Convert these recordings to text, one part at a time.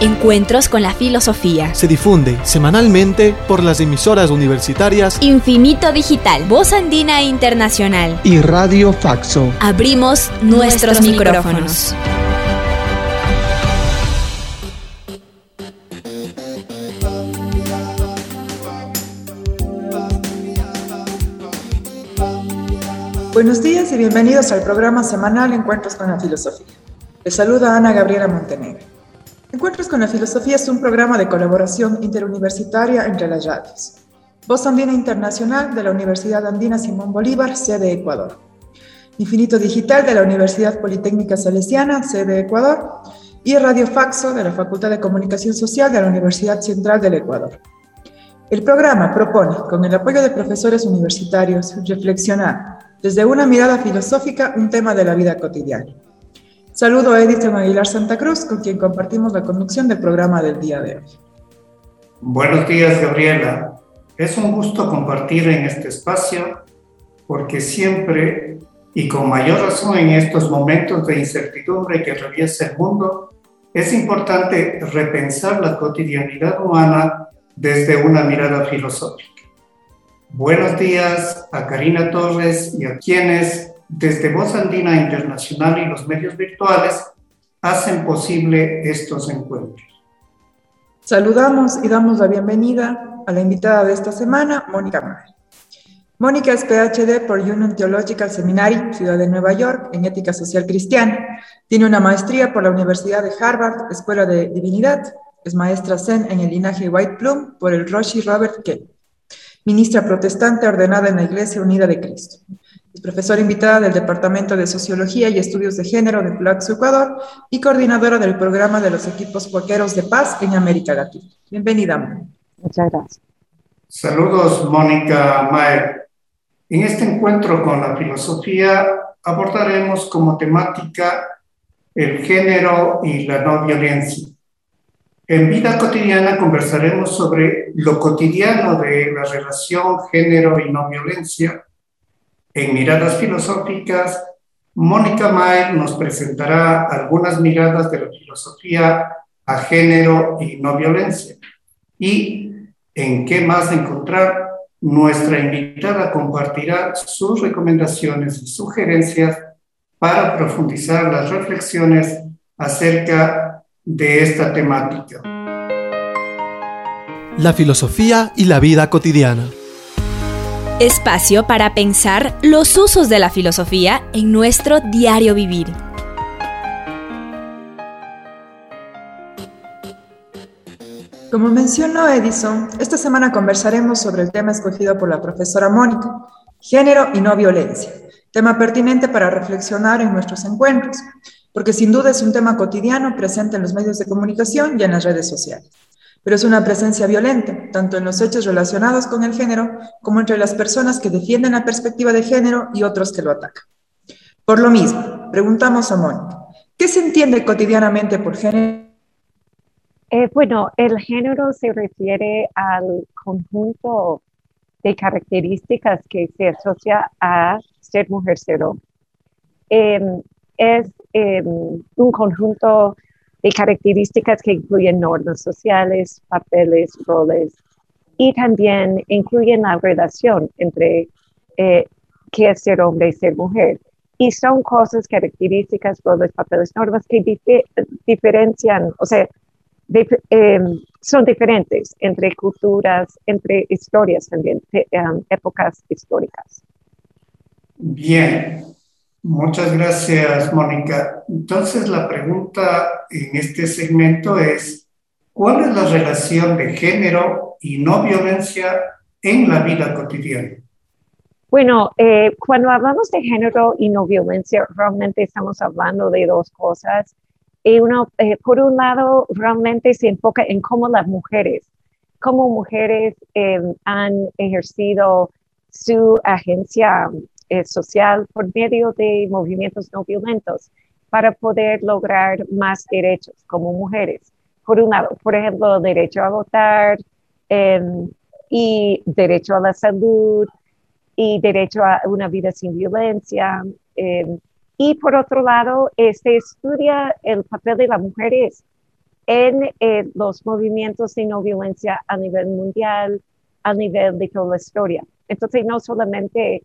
Encuentros con la Filosofía. Se difunde semanalmente por las emisoras universitarias Infinito Digital, Voz Andina Internacional. y Radio Faxo. Abrimos nuestros, micrófonos. Buenos días y bienvenidos al programa semanal Encuentros con la Filosofía. Les saluda Ana Gabriela Montenegro. Encuentros con la Filosofía es un programa de colaboración interuniversitaria entre las radios. Voz Andina Internacional de la Universidad Andina Simón Bolívar, sede Ecuador. Infinito Digital de la Universidad Politécnica Salesiana, sede Ecuador. Y Radio Faxo de la Facultad de Comunicación Social de la Universidad Central del Ecuador. El programa propone, con el apoyo de profesores universitarios, reflexionar desde una mirada filosófica un tema de la vida cotidiana. Saludo a Edison Aguilar Santa Cruz, con quien compartimos la conducción del programa del día de hoy. Buenos días, Gabriela. Es un gusto compartir en este espacio porque siempre y con mayor razón en estos momentos de incertidumbre que atraviesa el mundo, es importante repensar la cotidianidad humana desde una mirada filosófica. Buenos días a Karina Torres y a quienes desde Voz Andina Internacional y los medios virtuales hacen posible estos encuentros. Saludamos y damos la bienvenida a la invitada de esta semana, Mónica Mar. Mónica es PhD por Union Theological Seminary, Ciudad de Nueva York, en Ética Social Cristiana. Tiene una maestría por la Universidad de Harvard, Escuela de Divinidad. Es maestra Zen en el linaje White Plum por el Roshi Robert Kelly. Ministra protestante ordenada en la Iglesia Unida de Cristo. Es profesora invitada del Departamento de Sociología y Estudios de Género de Flaxo, Ecuador, y coordinadora del programa de los equipos cuaqueros de paz en América Latina. Bienvenida, Mónica. Muchas gracias. Saludos, Mónica Maer. En este encuentro con la filosofía abordaremos como temática el género y la no violencia. En vida cotidiana conversaremos sobre lo cotidiano de la relación género y no violencia. En miradas filosóficas, Mónica Maer nos presentará algunas miradas de la filosofía a género y no violencia. Y en qué más encontrar, nuestra invitada compartirá sus recomendaciones y sugerencias para profundizar las reflexiones acerca de esta temática. La filosofía y la vida cotidiana. Espacio para pensar los usos de la filosofía en nuestro diario vivir. Como mencionó Edison, esta semana conversaremos sobre el tema escogido por la profesora Mónica, género y no violencia, tema pertinente para reflexionar en nuestros encuentros, porque sin duda es un tema cotidiano presente en los medios de comunicación y en las redes sociales. Pero es una presencia violenta, tanto en los hechos relacionados con el género como entre las personas que defienden la perspectiva de género y otros que lo atacan. Por lo mismo, preguntamos a Mónica, ¿qué se entiende cotidianamente por género? Eh, bueno, el género se refiere al conjunto de características que se asocia a ser mujer, ser hombre. Em, es em, un conjunto de características que incluyen normas sociales, papeles, roles y también incluyen la relación entre eh, qué es ser hombre y ser mujer. Y son cosas, características, roles, papeles, normas que dife- diferencian, o sea, dif- em, son diferentes entre culturas, entre historias también, te- em, épocas históricas. Bien, muchas gracias, Mónica. Entonces, la pregunta en este segmento es, ¿cuál es la relación de género y no violencia en la vida cotidiana? Bueno, eh, cuando hablamos de género y no violencia, realmente estamos hablando de dos cosas. Y eh, por un lado, realmente se enfoca en cómo las mujeres, cómo mujeres eh, han ejercido su agencia social por medio de movimientos no violentos para poder lograr más derechos como mujeres. Por un lado, por ejemplo, derecho a votar em, y derecho a la salud y derecho a una vida sin violencia. Em, y por otro lado, se este, estudia el papel de las mujeres en eh, los movimientos de no violencia a nivel mundial, a nivel de toda la historia. Entonces, no solamente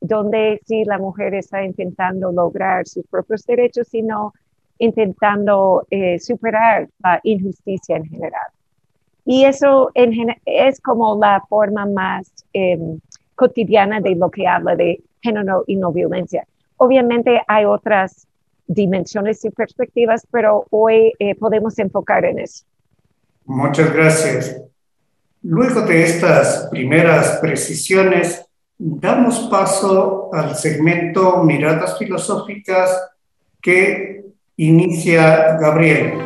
donde si la mujer está intentando lograr sus propios derechos, sino intentando eh, superar la injusticia en general. Y eso es como la forma más em, cotidiana de lo que habla de género y no violencia. Obviamente hay otras dimensiones y perspectivas, pero hoy eh, podemos enfocar en eso. Muchas gracias. Luego de estas primeras precisiones, damos paso al segmento Miradas Filosóficas que inicia Gabriel.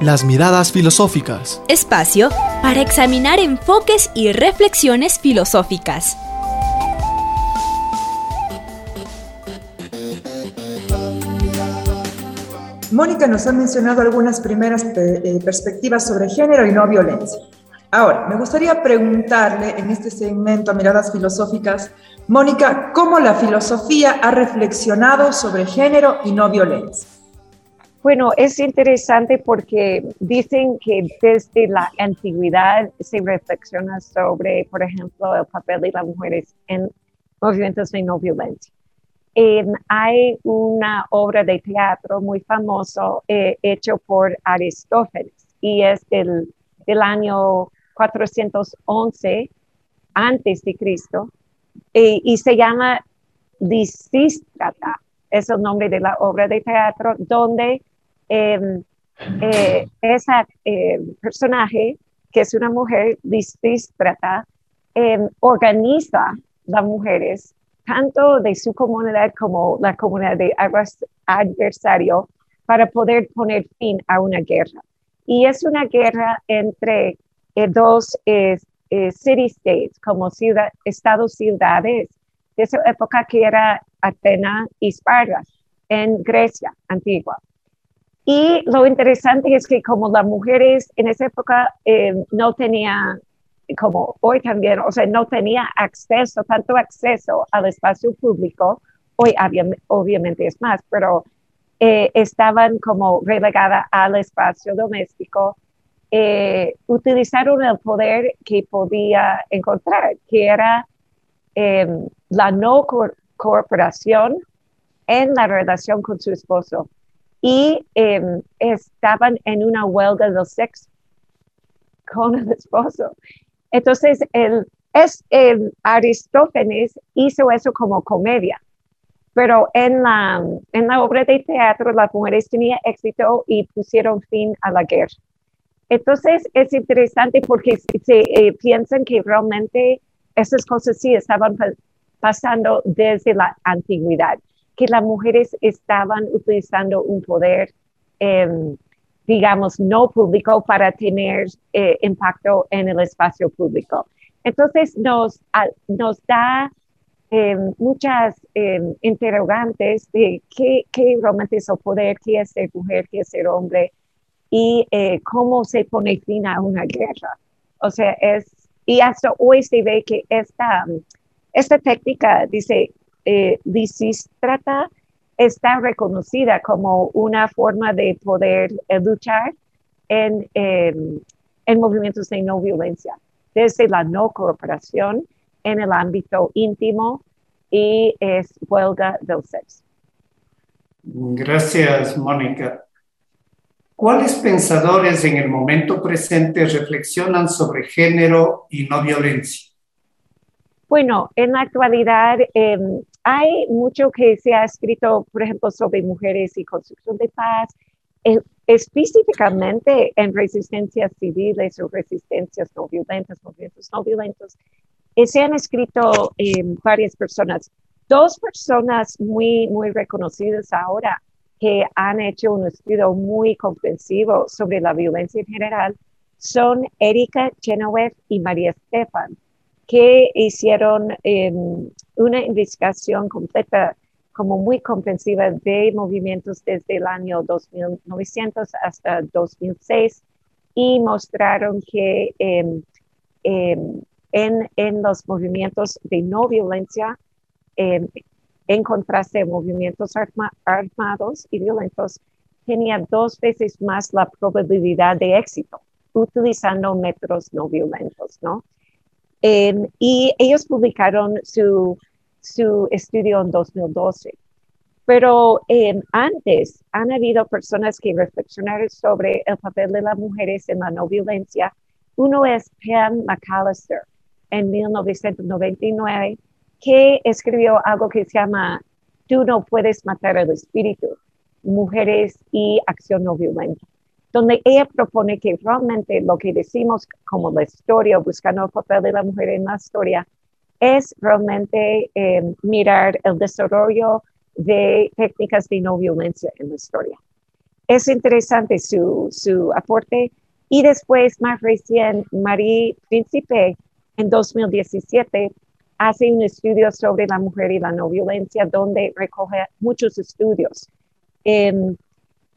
Las miradas filosóficas. Espacio para examinar enfoques y reflexiones filosóficas. Mónica nos ha mencionado algunas primeras eh, perspectivas sobre género y no violencia. Ahora, me gustaría preguntarle en este segmento a Miradas Filosóficas, Mónica, ¿cómo la filosofía ha reflexionado sobre género y no violencia? Bueno, es interesante porque dicen que desde la antigüedad se reflexiona sobre, por ejemplo, el papel de las mujeres en movimientos de no violencia. hay una obra de teatro muy famoso eh, hecho por Aristóteles y es del, del año 411 antes de Cristo eh, y se llama Lisístrata, es el nombre de la obra de teatro, donde em, eh, esa eh, personaje, que es una mujer Lisístrata, em, organiza las mujeres, tanto de su comunidad como la comunidad de adversario, para poder poner fin a una guerra. Y es una guerra entre eh, dos eh, eh, city states, como ciudad, estados ciudades, de esa época que era Atenas y Esparta, en Grecia antigua. Y lo interesante es que como las mujeres en esa época no tenían, como hoy también, o sea, no tenía acceso, tanto acceso al espacio público, hoy obviamente es más, pero estaban como relegadas al espacio doméstico eh, utilizaron el poder que podía encontrar, que era em, la no cooperación en la relación con su esposo. Y em, estaban en una huelga del sexo con el esposo. Entonces, el, es, Aristófanes hizo eso como comedia, pero en la, en la obra de teatro las mujeres tenían éxito y pusieron fin a la guerra. Entonces es interesante porque se eh, piensan que realmente esas cosas sí estaban pasando desde la antigüedad, que las mujeres estaban utilizando un poder, em, digamos, no público para tener eh, impacto en el espacio público. Entonces nos, da em, muchas em, interrogantes de qué, qué realmente es el poder, qué es ser mujer, qué es ser hombre, y eh, cómo se pone fin a una guerra. O sea, es, y hasta hoy se ve que esta, esta técnica, dice, eh, trata está reconocida como una forma de poder eh, luchar en, en movimientos de no violencia, desde la no cooperación en el ámbito íntimo y es huelga del sexo. Gracias, Mónica. ¿Cuáles pensadores en el momento presente reflexionan sobre género y no violencia? Bueno, en la actualidad em, hay mucho que se ha escrito, por ejemplo, sobre mujeres y construcción de paz, eh, específicamente en resistencias civiles o resistencias no violentas, movimientos no violentos. Eh, se han escrito em, varias personas. Dos personas muy, muy reconocidas ahora que han hecho un estudio muy comprensivo sobre la violencia en general son Erika Chenoweth y María Estefan. que hicieron em, una investigación completa, como muy comprensiva de movimientos desde el año 2900 hasta 2006 y mostraron que em, em, en, en, los movimientos de no violencia, en contraste movimientos armados y violentos, tenía dos veces más la probabilidad de éxito utilizando métodos no violentos, ¿no? Em, y ellos publicaron su, su, estudio en 2012. Pero em, antes han habido personas que reflexionaron sobre el papel de las mujeres en la no violencia. Uno es Pam McAllister en 1999, que escribió algo que se llama Tú no puedes matar el espíritu, mujeres y acción no violenta donde ella propone que realmente lo que decimos como la historia, buscando el papel de la mujer en la historia, es realmente eh, mirar el desarrollo de técnicas de no violencia en la historia. Es interesante su, su aporte. Y después, más recién, Marie Príncipe, en 2017, hace un estudio sobre la mujer y la no violencia, donde recoge muchos estudios. Eh,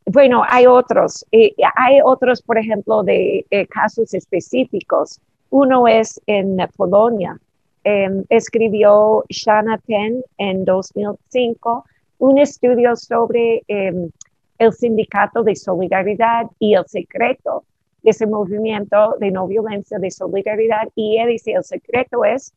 bueno, hay otros, eh, hay otros, por ejemplo, de eh, casos específicos. Uno es en Polonia. Em, escribió Shana Penn en 2005 un estudio sobre em, el sindicato de solidaridad y el secreto de ese movimiento de no violencia de solidaridad. Y él dice, el secreto es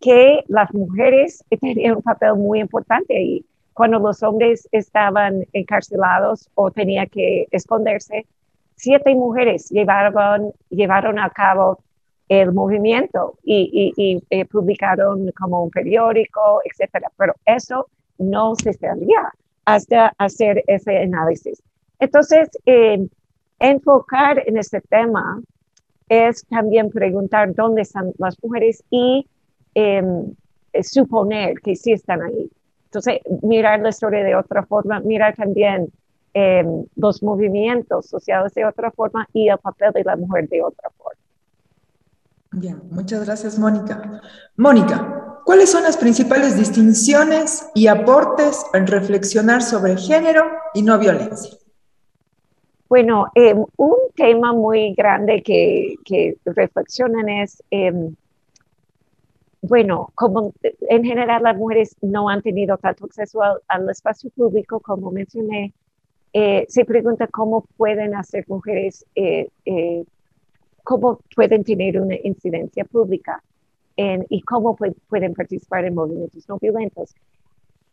que las mujeres tenían un papel muy importante ahí cuando los hombres estaban encarcelados o tenía que esconderse, siete mujeres llevaron, llevaron a cabo el movimiento y, eh, publicaron como un periódico, etcétera. Pero eso no se sabía hasta hacer ese análisis. Entonces, eh, enfocar en este tema es también preguntar dónde están las mujeres y em, suponer que sí están ahí. Entonces, mirar la historia de otra forma, mirar también eh, los movimientos sociales de otra forma y el papel de la mujer de otra forma. Bien, muchas gracias, Mónica. Mónica, ¿cuáles son las principales distinciones y aportes en reflexionar sobre género y no violencia? Bueno, eh, un tema muy grande que, que reflexionan es eh, bueno, como en general las mujeres no han tenido tanto acceso al, espacio público, como mencioné, eh, se pregunta cómo pueden hacer mujeres, eh, eh, cómo pueden tener una incidencia pública y cómo pueden participar en movimientos no violentos.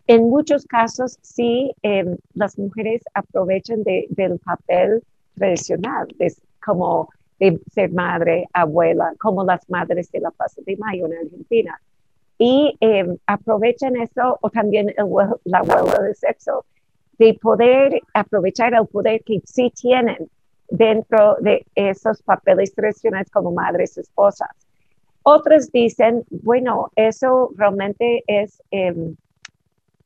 En muchos casos, sí, em, las mujeres aprovechan del papel tradicional, como de ser madre, abuela, como las madres de la Plaza de Mayo en Argentina. Y em, aprovechan eso, o también la huelga de sexo, de poder aprovechar el poder que sí tienen dentro de esos papeles tradicionales como madres, esposas. Otros dicen, bueno, eso realmente es em,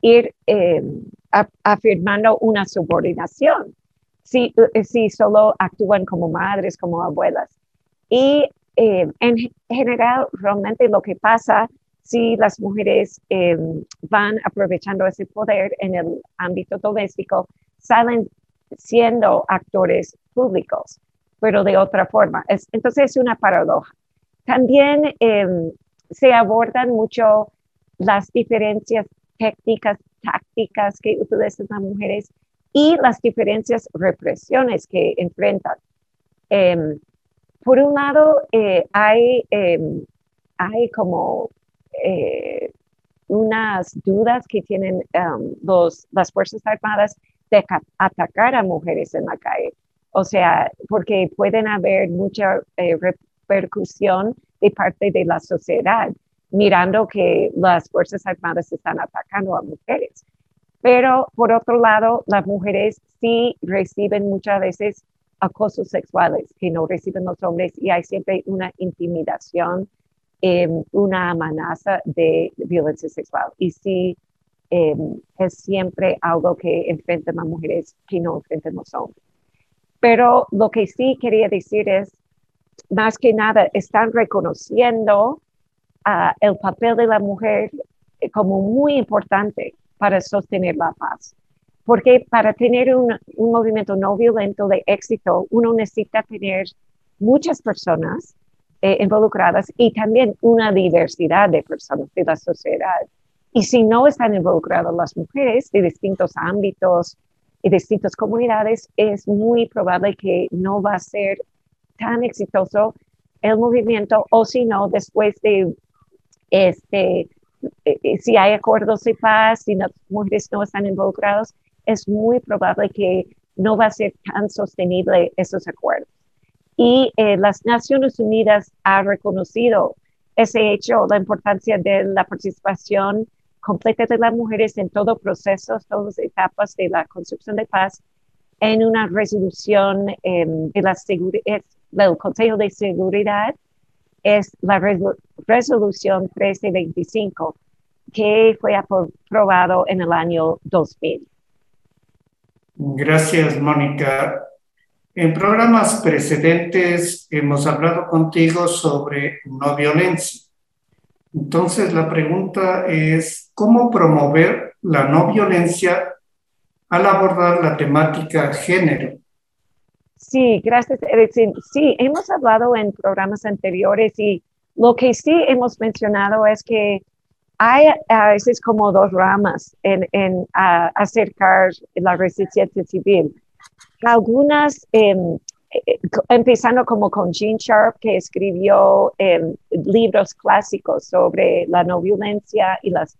ir em, afirmando una subordinación si, eh, si solo actúan como madres, como abuelas. Y eh, en general, realmente lo que pasa si las mujeres eh, van aprovechando ese poder en el ámbito doméstico, salen siendo actores públicos, pero de otra forma. entonces es una paradoja. También se abordan mucho las diferencias técnicas, tácticas que utilizan las mujeres y las diferentes represiones que enfrentan. Em, por un lado, eh, hay, em, hay como eh, unas dudas que tienen em, los, las Fuerzas Armadas de atacar a mujeres en la calle. O sea, porque pueden haber mucha eh, repercusión de parte de la sociedad, mirando que las Fuerzas Armadas están atacando a mujeres. Pero por otro lado, las mujeres sí reciben muchas veces acosos sexuales que no reciben los hombres y hay siempre una intimidación, em, una amenaza de violencia sexual. Y sí, em, es siempre algo que enfrentan las mujeres que no enfrentan los hombres. Pero lo que sí quería decir es, más que nada, están reconociendo ah, el papel de la mujer eh, como muy importante para sostener la paz. Porque para tener un, un movimiento no violento de éxito, uno necesita tener muchas personas eh, involucradas y también una diversidad de personas de la sociedad. Y si no están involucradas las mujeres de distintos ámbitos y distintas comunidades, es muy probable que no va a ser tan exitoso el movimiento o si no, después de este, eh, eh, si hay acuerdos de paz, si las mujeres no están involucradas, es muy probable que no va a ser tan sostenible esos acuerdos. Y eh, las Naciones Unidas ha reconocido ese hecho, la importancia de la participación completa de las mujeres en todo proceso, todas las etapas de la construcción de paz, en una resolución em, de la del Consejo de Seguridad, es la resolución 1325, que fue aprobado en el año 2000. Gracias, Mónica. En programas precedentes hemos hablado contigo sobre no violencia. Entonces, la pregunta es, ¿cómo promover la no violencia al abordar la temática género? Sí, gracias. Sí, hemos hablado en programas anteriores y lo que sí hemos mencionado es que hay a veces como dos ramas en, acercar la resistencia civil. Algunas, em, eh, empezando como con Jean Sharp, que escribió em, libros clásicos sobre la no violencia y las,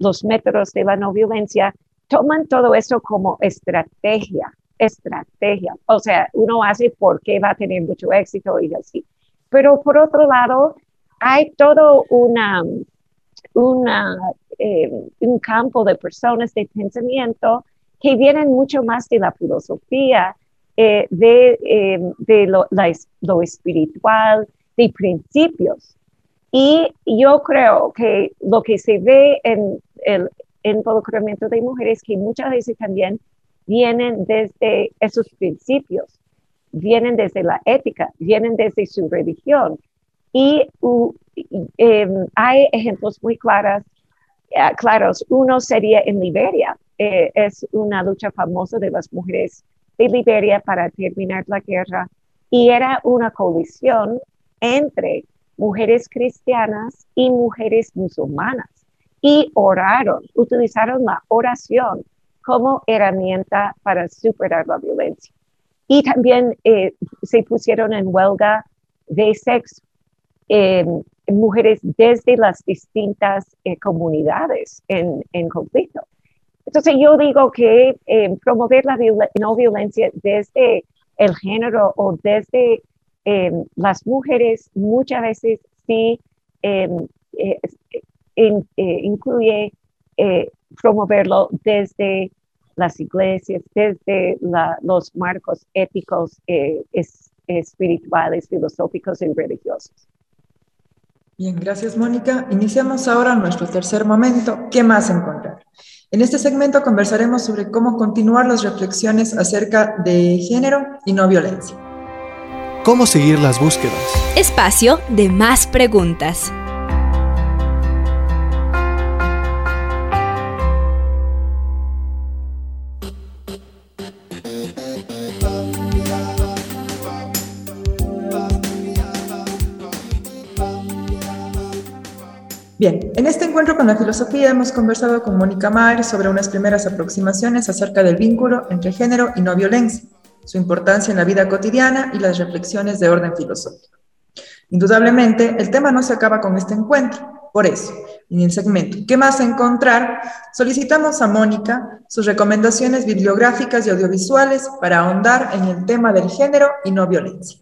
los métodos de la no violencia, toman todo eso como estrategia, estrategia. O sea, uno hace porque va a tener mucho éxito y así. Pero por otro lado, hay todo una, una, em, un campo de personas de pensamiento que vienen mucho más de la filosofía, eh, de, eh, de lo, lo, espiritual, de principios. Y yo creo que lo que se ve en el involucramiento de mujeres, que muchas veces también vienen desde esos principios, vienen desde la ética, vienen desde su religión. Y em, hay ejemplos muy claros, eh, claros. Uno sería en Liberia, eh, es una lucha famosa de las mujeres de Liberia para terminar la guerra y era una coalición entre mujeres cristianas y mujeres musulmanas y oraron, utilizaron la oración como herramienta para superar la violencia. Y también eh, se pusieron en huelga de sexo mujeres desde las distintas eh, comunidades en, en conflicto. Entonces yo digo que eh, promover la no violencia desde el género o desde eh, las mujeres muchas veces sí em, eh, incluye promoverlo desde las iglesias, desde los marcos éticos, espirituales, filosóficos y religiosos. Bien, gracias Mónica. Iniciamos ahora nuestro tercer momento, ¿qué más encontrar? En este segmento conversaremos sobre cómo continuar las reflexiones acerca de género y no violencia. ¿Cómo seguir las búsquedas? Espacio de más preguntas. Bien, en este encuentro con la filosofía hemos conversado con Mónica Mar sobre unas primeras aproximaciones acerca del vínculo entre género y no violencia, su importancia en la vida cotidiana y las reflexiones de orden filosófico. Indudablemente, el tema no se acaba con este encuentro. Por eso, en el segmento ¿Qué más encontrar? solicitamos a Mónica sus recomendaciones bibliográficas y audiovisuales para ahondar en el tema del género y no violencia.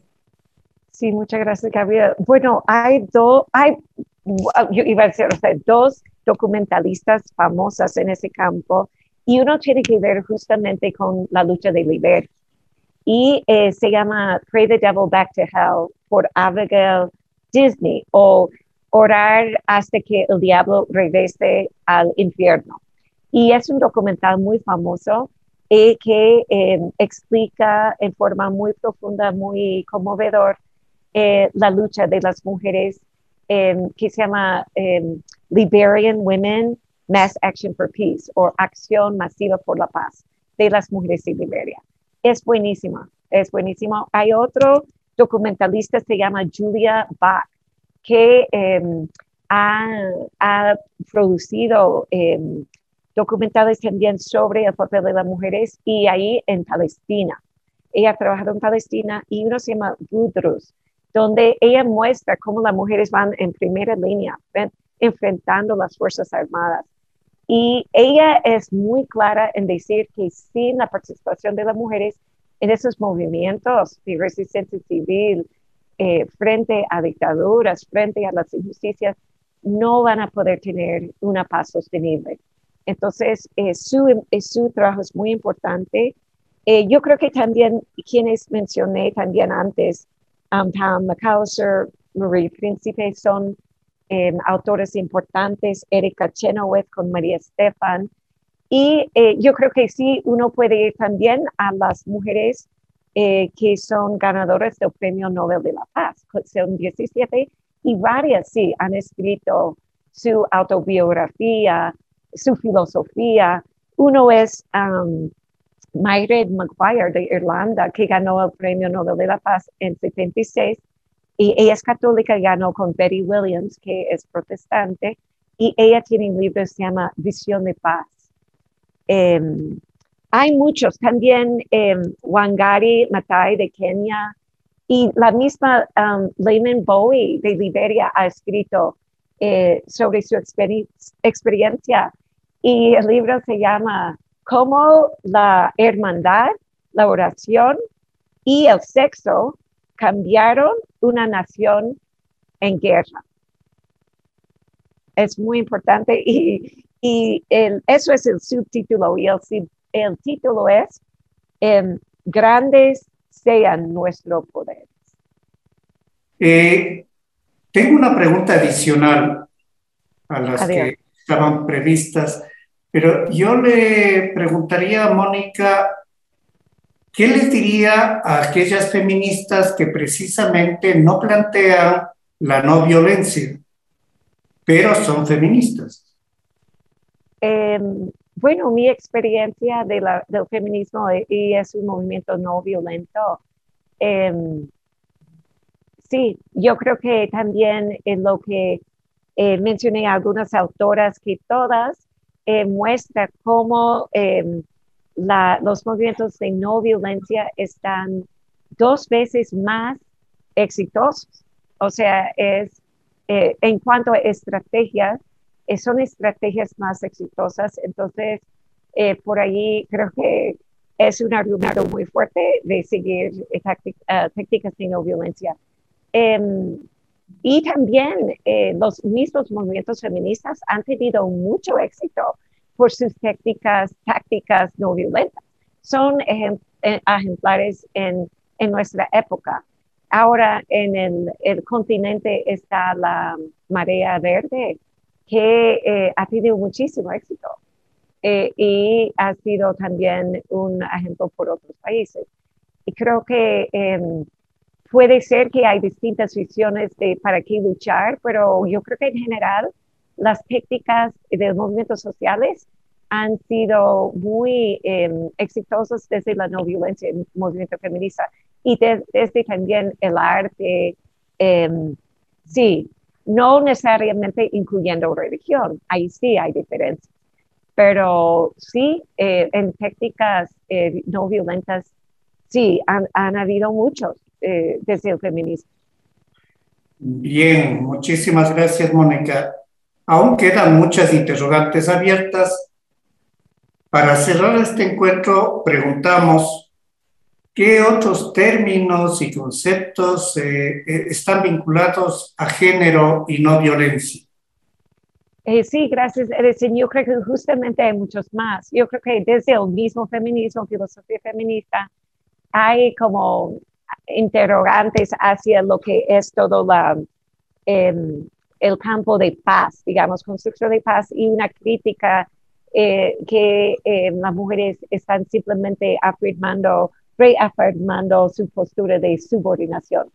Sí, muchas gracias, Gabriel. Bueno, hay, dos, hay yo iba a decir, o sea, dos documentalistas famosas en ese campo y uno tiene que ver justamente con la lucha de Liber. Y eh, se llama Pray the Devil Back to Hell por Abigail Disney o Orar hasta que el diablo regrese al infierno. Y es un documental muy famoso eh, que eh, explica en forma muy profunda, muy conmovedor, la lucha de las mujeres em, que se llama em, Liberian Women Mass Action for Peace o Acción Masiva por la Paz de las Mujeres de Liberia. Es buenísima, es buenísimo. Hay otro documentalista, se llama Julia Bach, que em, ha, producido documentales también sobre el papel de las mujeres y ahí en Palestina. Ella ha trabajado en Palestina y uno se llama Budrus, donde ella muestra cómo las mujeres van en primera línea enfrentando las Fuerzas Armadas. Y ella es muy clara en decir que sin la participación de las mujeres en esos movimientos de resistencia civil eh, frente a dictaduras, frente a las injusticias, no van a poder tener una paz sostenible. Entonces, eh, su, eh, su, trabajo es muy importante. Yo creo que también quienes mencioné también antes, um, Tom McAllister, Marie Príncipe, son em, autores importantes, Erika Chenoweth con María Estefan. Y yo creo que sí, uno puede ir también a las mujeres que son ganadoras del Premio Nobel de la Paz, son 17, y varias sí han escrito su autobiografía, su filosofía. Uno es um, Mayred McGuire de Irlanda, que ganó el Premio Nobel de la Paz en 76, y ella es católica, ganó con Betty Williams, que es protestante, y ella tiene un libro que se llama Visión de Paz. Em, hay muchos, también um, Wangari Matai de Kenia, y la misma um, Lehman Bowie de Liberia ha escrito eh, sobre su experiencia y el libro se llama Cómo la hermandad, la oración y el sexo cambiaron una nación en guerra. Es muy importante y, eso es el subtítulo y el, título es Grandes sean nuestro poder. Eh, tengo una pregunta adicional a las que estaban previstas. Pero yo le preguntaría a Mónica, ¿qué les diría a aquellas feministas que precisamente no plantean la no violencia, pero son feministas? Em, bueno, mi experiencia del feminismo y es un movimiento no violento. Em, sí, yo creo que también en lo que eh, mencioné algunas autoras que todas eh, muestra cómo em, los movimientos de no violencia están dos veces más exitosos. O sea, es eh, en cuanto a estrategias, eh, son estrategias más exitosas. Entonces, por ahí creo que es un argumento muy fuerte de seguir tácticas de no violencia. Em, y también eh, los mismos movimientos feministas han tenido mucho éxito por sus técnicas, tácticas no violentas. Son eh, ejemplares en, en, nuestra época. Ahora en el, el, continente está la marea verde, que eh, ha tenido muchísimo éxito y ha sido también un ejemplo por otros países. Y creo que em, puede ser que hay distintas visiones de para qué luchar, pero yo creo que en general las técnicas de los movimientos sociales han sido muy em, exitosas desde la no violencia el movimiento feminista y desde también el arte. Em, sí, no necesariamente incluyendo religión, ahí sí hay diferencias, pero sí eh, en técnicas eh, no violentas, sí, han, han habido muchos eh, desde el feminismo. Bien, muchísimas gracias, Mónica. Aún quedan muchas interrogantes abiertas. Para cerrar este encuentro, preguntamos qué otros términos y conceptos eh, eh, están vinculados a género y no violencia. sí, gracias, Yo creo que justamente hay muchos más. Yo creo que desde el mismo feminismo, filosofía feminista, hay como interrogantes hacia lo que es todo la, em, el campo de paz, digamos, construcción de paz y una crítica eh, que em, las mujeres están simplemente afirmando, reafirmando su postura de subordinación.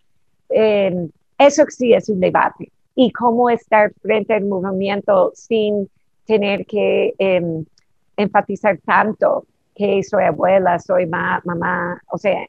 Em, eso sí es un debate y cómo estar frente al movimiento sin tener que enfatizar tanto que soy abuela, soy mamá, o sea,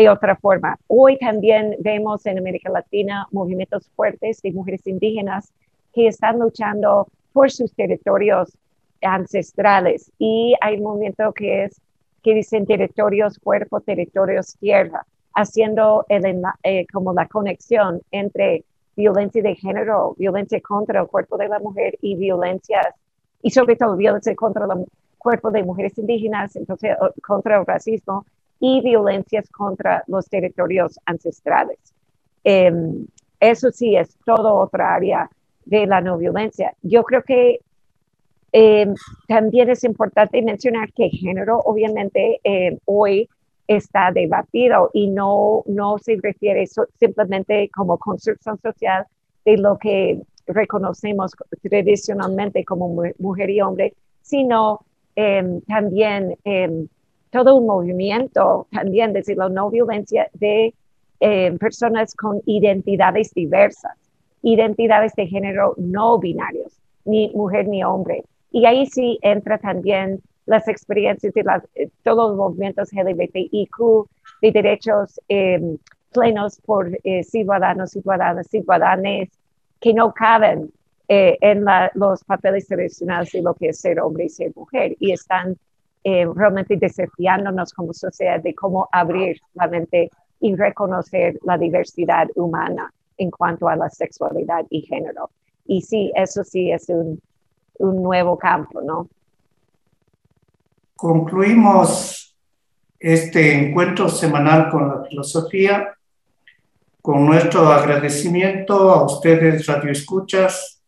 de otra forma. Hoy también vemos en América Latina movimientos fuertes de mujeres indígenas que están luchando por sus territorios ancestrales y hay un movimiento que es que dicen territorios cuerpo, territorios tierra, haciendo el, eh, como la conexión entre violencia de género, violencia contra el cuerpo de la mujer y violencias, y sobre todo violencia contra el cuerpo de mujeres indígenas, entonces contra el racismo y violencias contra los territorios ancestrales. Em, eso sí es todo otra área de la no violencia. Yo creo que em, también es importante mencionar que género obviamente em, hoy está debatido y no, no se refiere simplemente como construcción social de lo que reconocemos tradicionalmente como mujer y hombre, sino también todo un movimiento también de la no violencia de eh, personas con identidades diversas, identidades de género no binarios, ni mujer ni hombre. Y ahí sí entra también las experiencias de eh, todos los movimientos LGBTIQ, de derechos em, plenos por eh, ciudadanos, ciudadanas, ciudadanas, que no caben en los papeles tradicionales de lo que es ser hombre y ser mujer, y están eh, realmente desafiándonos como sociedad de cómo abrir la mente y reconocer la diversidad humana en cuanto a la sexualidad y género. Y sí, eso sí es un, un nuevo campo, ¿no? Concluimos este encuentro semanal con la filosofía con nuestro agradecimiento a ustedes, Radio Escuchas,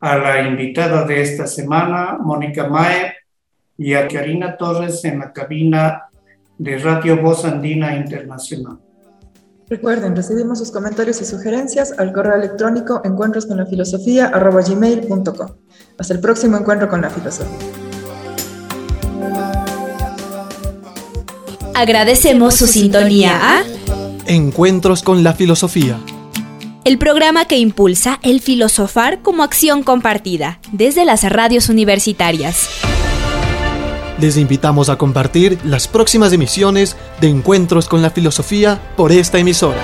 a la invitada de esta semana, Mónica Mae, y a Karina Torres en la cabina de Radio Voz Andina Internacional. Recuerden, recibimos sus comentarios y sugerencias al correo electrónico encuentros con la filosofía Hasta el próximo encuentro con la filosofía. Agradecemos su sintonía a Encuentros con la filosofía. El programa que impulsa el filosofar como acción compartida desde las radios universitarias. Les invitamos a compartir las próximas emisiones de Encuentros con la Filosofía por esta emisora.